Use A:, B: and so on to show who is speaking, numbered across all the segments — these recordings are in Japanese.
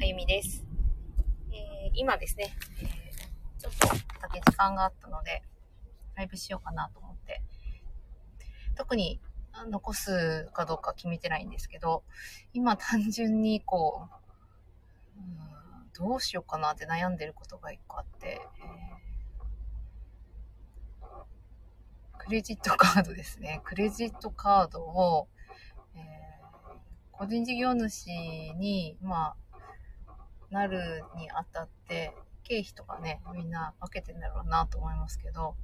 A: あゆみです。えー今ですね、えーちょっとだけ時間があったので、ライブしようかなと思って、特に残すかどうか決めてないんですけど、今単純にこう、うんどうしようかなって悩んでることが一個あって、えークレジットカードですね。クレジットカードを、えー個人事業主に、まあ、なるにあたって、経費とかね、みんな分けてんだろうなと思いますけど、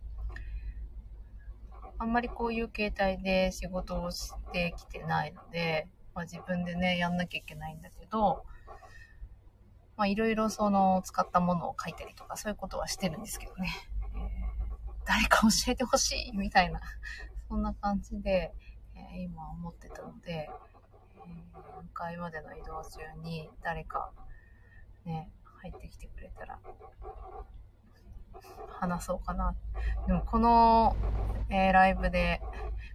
A: あんまりこういう形態で仕事をしてきてないので、まあ、自分でね、やんなきゃいけないんだけど、いろいろその使ったものを書いたりとか、そういうことはしてるんですけどね。えー誰か教えてほしいみたいな、そんな感じで、えー今思ってたので、えー向かいまでの移動中に誰かね、入ってきてくれたら、話そうかな。でもこの、えーライブで、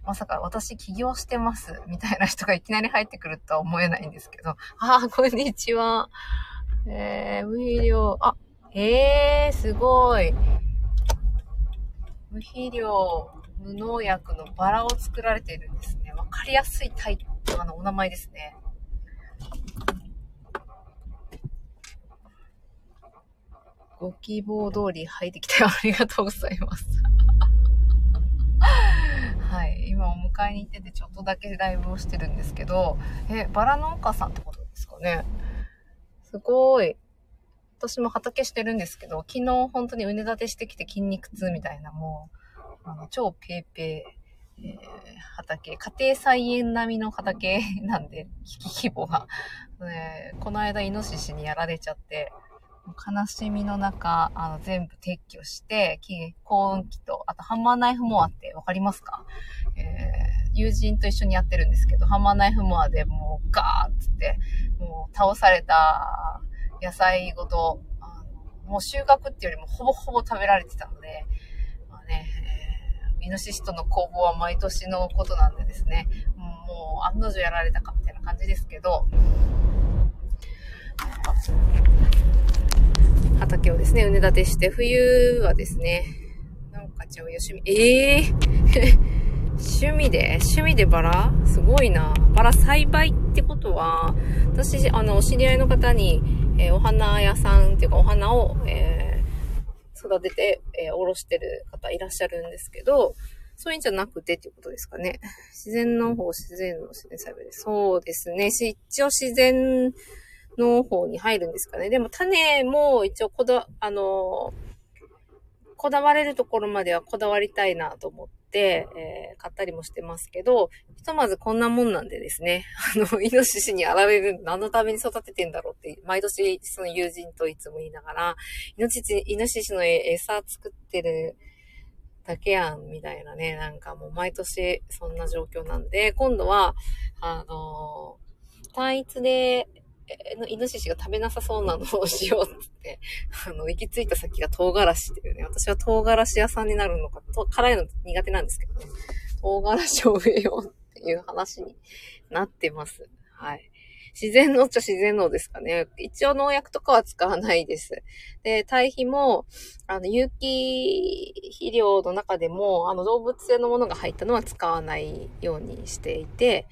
A: まさか私起業してますみたいな人がいきなり入ってくるとは思えないんですけど、あー、こんにちは。えー、無肥料、あ、えー、すごい。無肥料、無農薬のバラを作られているんですね。わかりやすいタイプ、あの、お名前ですね。ご希望通り入ってきてありがとうございます。はい。今お迎えに行っててちょっとだけライブをしてるんですけど、え、バラ農家さんってことですかね。すごい。私も畑してるんですけど、昨日本当に畝立てしてきて筋肉痛みたいなもう、あの超ペーペー、えー畑、家庭菜園並みの畑なんで、規模が。ねこの間イノシシにやられちゃって、悲しみの中、あの、全部撤去して、幸運期と、あとハンマーナイフモアってわかりますか？えー友人と一緒にやってるんですけど、ハンマーナイフモアでもうガーッつって、もう倒された野菜ごと、あのもう収穫っていうよりもほぼほぼ食べられてたので、まあね、えーイノシシとの攻防は毎年のことなんでですね、もう案の定やられたかみたいな感じですけど、畑をですね、畝立てして、冬はですね、農家長よ趣味、ええ 趣味で趣味でバラ？すごいな。バラ栽培ってことは、私、あの、お知り合いの方に、えーお花屋さんっていうか、お花を、えー育てて、えーおろしてる方いらっしゃるんですけど、そういうんじゃなくてっていうことですかね。自然農法、自然の自然栽培です。そうですね。し一応自然農法に入るんですかね。でも種も一応こだ、あの、こだわれるところまではこだわりたいなと思って、えー買ったりもしてますけど、ひとまずこんなもんなんでですね、あの、イノシシにやられる、何のために育ててんだろうって、毎年その友人といつも言いながら、イノシシ、イノシシの餌作ってるだけやん、みたいなね、なんかもう毎年そんな状況なんで、今度は、あの単一で、のイノシシが食べなさそうなのをしようって、あの、行き着いた先が唐辛子っていうね、私は唐辛子屋さんになるのか、と辛いの苦手なんですけどね、唐辛子を植えようっていう話になってます。はい。自然農っちゃ自然農ですかね。一応農薬とかは使わないです。で、堆肥も、あの、有機肥料の中でも、あの、動物性のものが入ったのは使わないようにしていて、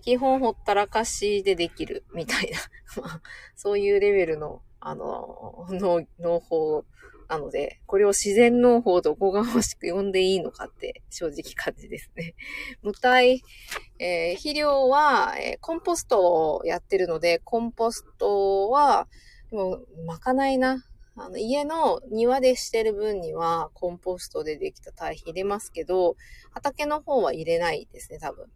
A: 基本ほったらかしでできるみたいな、まそういうレベルの、あの、農、農法なので、これを自然農法とおこがましく呼んでいいのかって正直感じですね。無体、えー肥料は、えーコンポストをやってるので、コンポストは、でも、まかないな。あの、家の庭でしてる分には、コンポストでできた堆肥入れますけど、畑の方は入れないですね、多分。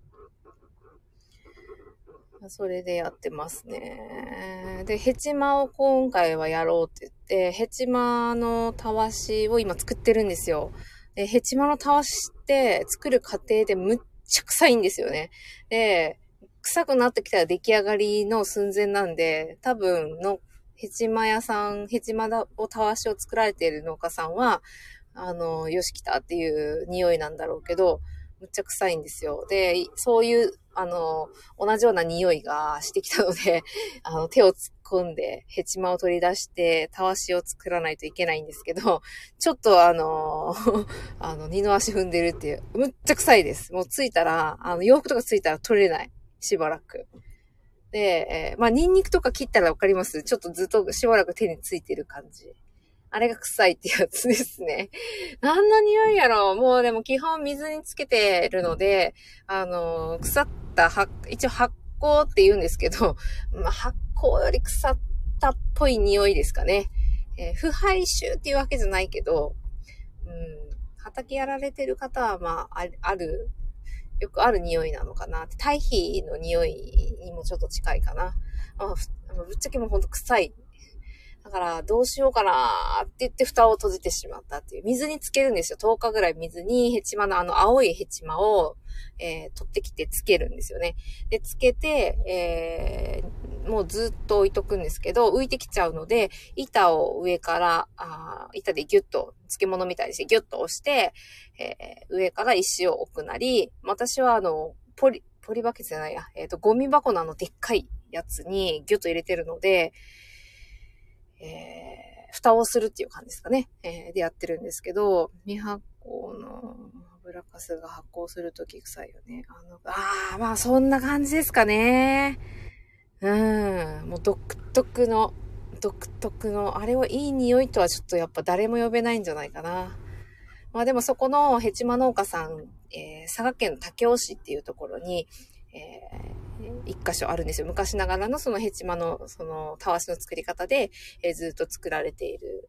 A: それでやってますね。で、ヘチマを今回はやろうって言って、ヘチマのたわしを今作ってるんですよ。で、ヘチマのたわしって作る過程でむっちゃ臭いんですよね。で、臭くなってきたら出来上がりの寸前なんで、多分のヘチマ屋さん、ヘチマをたわしを作られている農家さんは、あの、よし来たっていう匂いなんだろうけど、むっちゃ臭いんですよ。で、そういう、あの、同じような匂いがしてきたので、あの、手を突っ込んで、ヘチマを取り出して、たわしを作らないといけないんですけど、ちょっとあの あの、二の足踏んでるっていう、むっちゃ臭いです。もうついたら、あの、洋服とかついたら取れない。しばらく。で、えー、まあ、ニンニクとか切ったらわかりますちょっとずっとしばらく手についてる感じ。あれが臭いってやつですね。何の匂いやろもうでも基本水につけてるので、あの、腐った発、一応発酵って言うんですけど、まあ、発酵より腐ったっぽい匂いですかね。えー、腐敗臭っていうわけじゃないけど、うん、畑やられてる方は、まあ、あるよくある匂いなのかな。堆肥の匂いにもちょっと近いかな。あぶっちゃけもうほんと臭い。だから、どうしようかなって言って蓋を閉じてしまったっていう。水につけるんですよ。10日ぐらい水にヘチマのあの青いヘチマを、えー、取ってきてつけるんですよね。で、つけて、えー、もうずっと置いとくんですけど、浮いてきちゃうので、板を上から、あ板でギュッと、漬物みたいにしてギュッと押して、えー、上から石を置くなり、私はあの、ポリ、ポリバケツじゃないや、えっ、と、ゴミ箱のあの、でっかいやつにギュッと入れてるので、えー、蓋をするっていう感じですかね。えー、でやってるんですけど、未発酵の油かすが発酵するとき臭いよね。あの、ああ、まあそんな感じですかね。うん、もう独特の、独特の、あれはいい匂いとはちょっとやっぱ誰も呼べないんじゃないかな。まあでもそこのヘチマ農家さん、えー、佐賀県の武雄市っていうところに、えー、一箇所あるんですよ。昔ながらのそのヘチマの、そのたわしの作り方で、えー、ずっと作られている、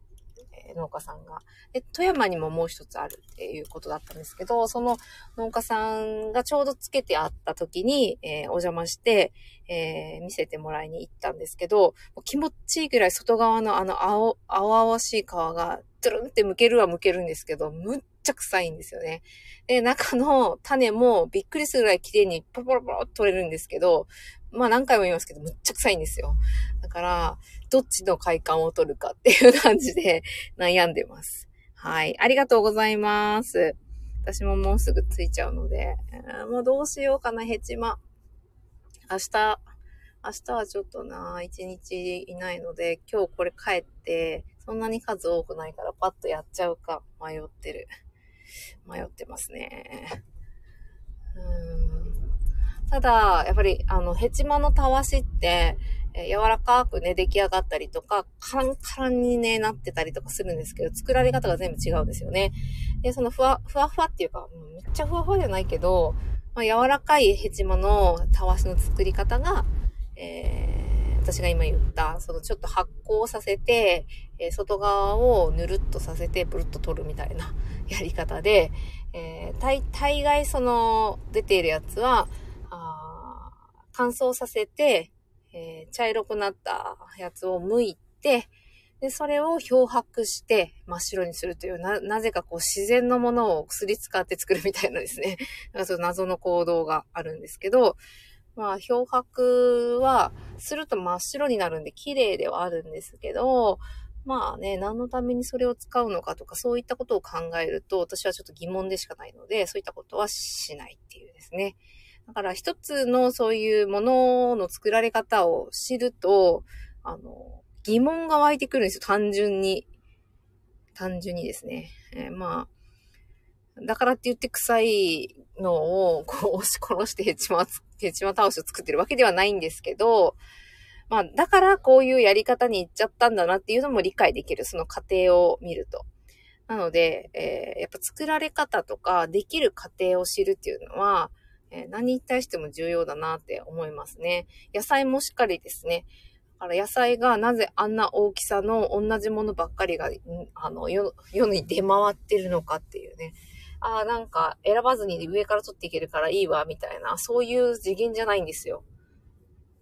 A: えー、農家さんが。で、富山にももう一つあるっていうことだったんですけど、その農家さんがちょうどつけてあった時に、えー、お邪魔して、えー、見せてもらいに行ったんですけど、気持ちいいぐらい外側のあの青、青々しい皮がトゥルンって剥けるは剥けるんですけど、むっちゃ臭いんですよね。で、中の種もびっくりするぐらい綺麗にポロポロポロって取れるんですけど、まあ何回も言いますけど、むっちゃ臭いんですよ。だから、どっちの快感を取るかっていう感じで 悩んでます。はい。ありがとうございます。私ももうすぐ着いちゃうので、えー、もうどうしようかな、ヘチマ。明日、明日はちょっとな、一日いないので、今日これ帰って、そんなに数多くないからパッとやっちゃうか迷ってる。迷ってますね。うんただ、やっぱり、あの、ヘチマのたわしって、え柔らかくね、出来上がったりとか、カランカランにね、なってたりとかするんですけど、作られ方が全部違うんですよね。で、そのふわ、ふわふわっていうか、めっちゃふわふわじゃないけど、まあ、柔らかいヘチマのたわしの作り方が、えー私が今言った、そのちょっと発酵させて、え、外側をぬるっとさせて、ブルッと取るみたいな やり方で、えー、大大概その出ているやつは、あ乾燥させて、えー、茶色くなったやつを剥いて、で、それを漂白して真っ白にするという、な、なぜかこう自然のものを薬使って作るみたいなですね。なんかその謎の行動があるんですけど、まあ、漂白はすると真っ白になるんで綺麗ではあるんですけど、まあね、何のためにそれを使うのかとか、そういったことを考えると、私はちょっと疑問でしかないので、そういったことはしないっていうですね。だから一つのそういうものの作られ方を知ると、あの、疑問が湧いてくるんですよ、単純に。単純にですね。えー、まあ、だからって言って臭いのをこう押し殺してヘチマ ヘチマ倒しを作ってるわけではないんですけど、まあ、だからこういうやり方に行っちゃったんだなっていうのも理解できる、その過程を見ると。なので、えー、やっぱ作られ方とか、できる過程を知るっていうのは、えー、何に対しても重要だなって思いますね。野菜もしっかりですね。だから野菜がなぜあんな大きさの同じものばっかりが、あの、世世に出回ってるのかっていうね。ああ、なんか選ばずに上から取っていけるからいいわ、みたいな、そういう次元じゃないんですよ。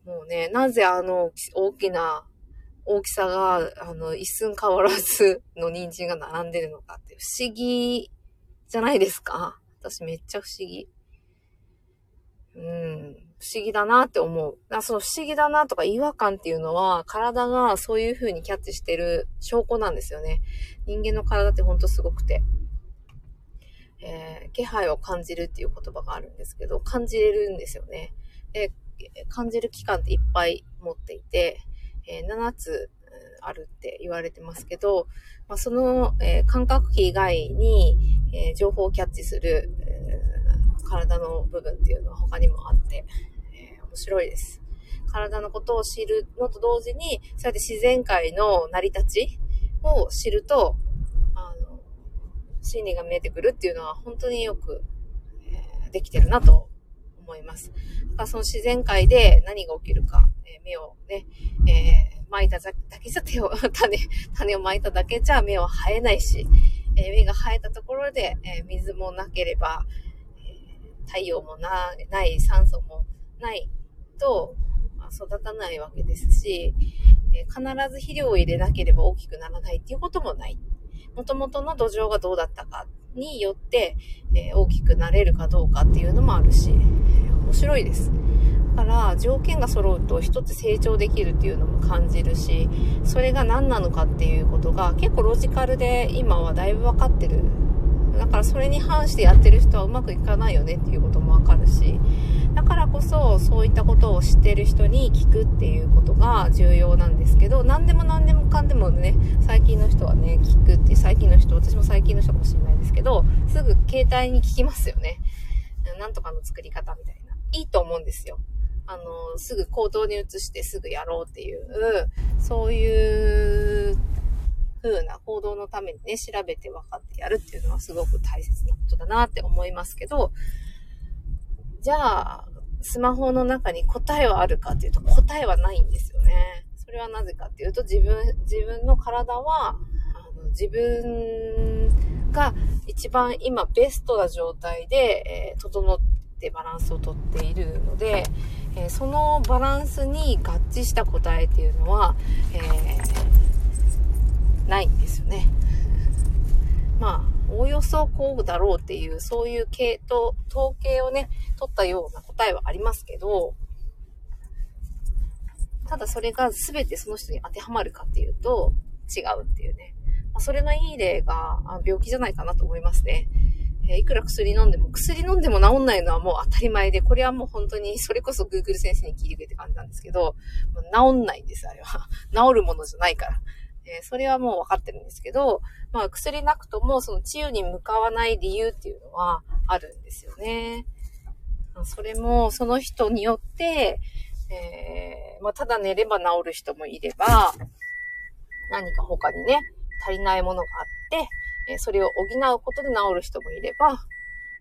A: もうね、なぜあの大きな大きさが、あの、一寸変わらずの人参が並んでるのかって不思議じゃないですか？私めっちゃ不思議。うん、不思議だなって思う。だその不思議だなとか違和感っていうのは、体がそういう風にキャッチしてる証拠なんですよね。人間の体ってほんとすごくて。えー、気配を感じるっていう言葉があるんですけど、感じれるんですよね。で感じる期間っていっぱい持っていて、えー、7つあるって言われてますけど、まあ、その、えー、感覚器以外に、えー、情報をキャッチする、えー、体の部分っていうのは他にもあって、え面白いです。体のことを知るのと同時に、そうやって自然界の成り立ちを知ると、心理が見えてくるっていうのは本当によく、えーできてるなと思います。だからその自然界で何が起きるか、えー目をね、えー巻いただけじゃ手を、種、種を巻いただけじゃ芽は生えないし、えー、芽が生えたところで、えー、水もなければ、えー、太陽もなない、酸素もないと、まあ、育たないわけですし、え必ず肥料を入れなければ大きくならないっていうこともない。もともとの土壌がどうだったかによって、え大きくなれるかどうかっていうのもあるし、面白いです。だから条件が揃うと一つ成長できるっていうのも感じるしそれが何なのかっていうことが結構ロジカルで今はだいぶ分かってるだからそれに反してやってる人はうまくいかないよねっていうこともわかるしだからこそそういったことを知ってる人に聞くっていうことが重要なんですけど何でも何でもかんでもね最近の人はね聞くって最近の人私も最近の人かもしれないですけどすぐ携帯に聞きますよね。なんとかの作り方みたいな。いいと思うんですよ。あの、すぐ行動に移してすぐやろうっていう、そういう風な行動のためにね、調べて分かってやるっていうのはすごく大切なことだなって思いますけど、じゃあ、スマホの中に答えはあるかっていうと答えはないんですよね。それはなぜかっていうと自分、自分の体は、あの自分が一番今ベストな状態で、えー、整ってバランスをとっているので、えー、そのバランスに合致した答えっていうのは、えー、ないんですよね。まあ、おおよそこうだろうっていう、そういう系統、統計をね、取ったような答えはありますけど、ただそれが全てその人に当てはまるかっていうと、違うっていうね。まあ、それのいい例が病気じゃないかなと思いますね。えいくら薬飲んでも、薬飲んでも治んないのはもう当たり前で、これはもう本当に、それこそ Google 先生に聞いてくれって感じなんですけど、治んないんです、あれは。治るものじゃないから。えそれはもう分かってるんですけど、まあ薬なくともその治癒に向かわない理由っていうのはあるんですよね。それもその人によって、えー、まあただ寝れば治る人もいれば、何か他にね、足りないものがあって、えそれを補うことで治る人もいれば、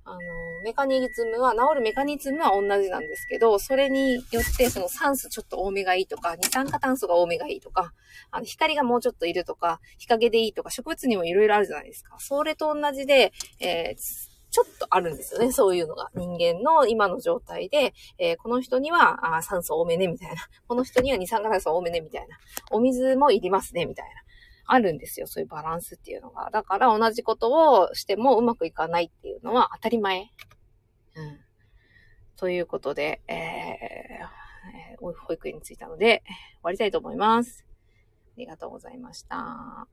A: あの、メカニズムは、治るメカニズムは同じなんですけど、それによってその酸素ちょっと多めがいいとか、二酸化炭素が多めがいいとか、あの、光がもうちょっといるとか、日陰でいいとか、植物にもいろいろあるじゃないですか。それと同じで、えー、ちょっとあるんですよね、そういうのが。人間の今の状態で、えー、この人にはあ酸素多めね、みたいな。この人には二酸化炭素多めね、みたいな。お水もいりますね、みたいな。あるんですよ。そういうバランスっていうのが。だから同じことをしてもうまくいかないっていうのは当たり前。うん。ということで、えー、保育園に着いたので、終わりたいと思います。ありがとうございました。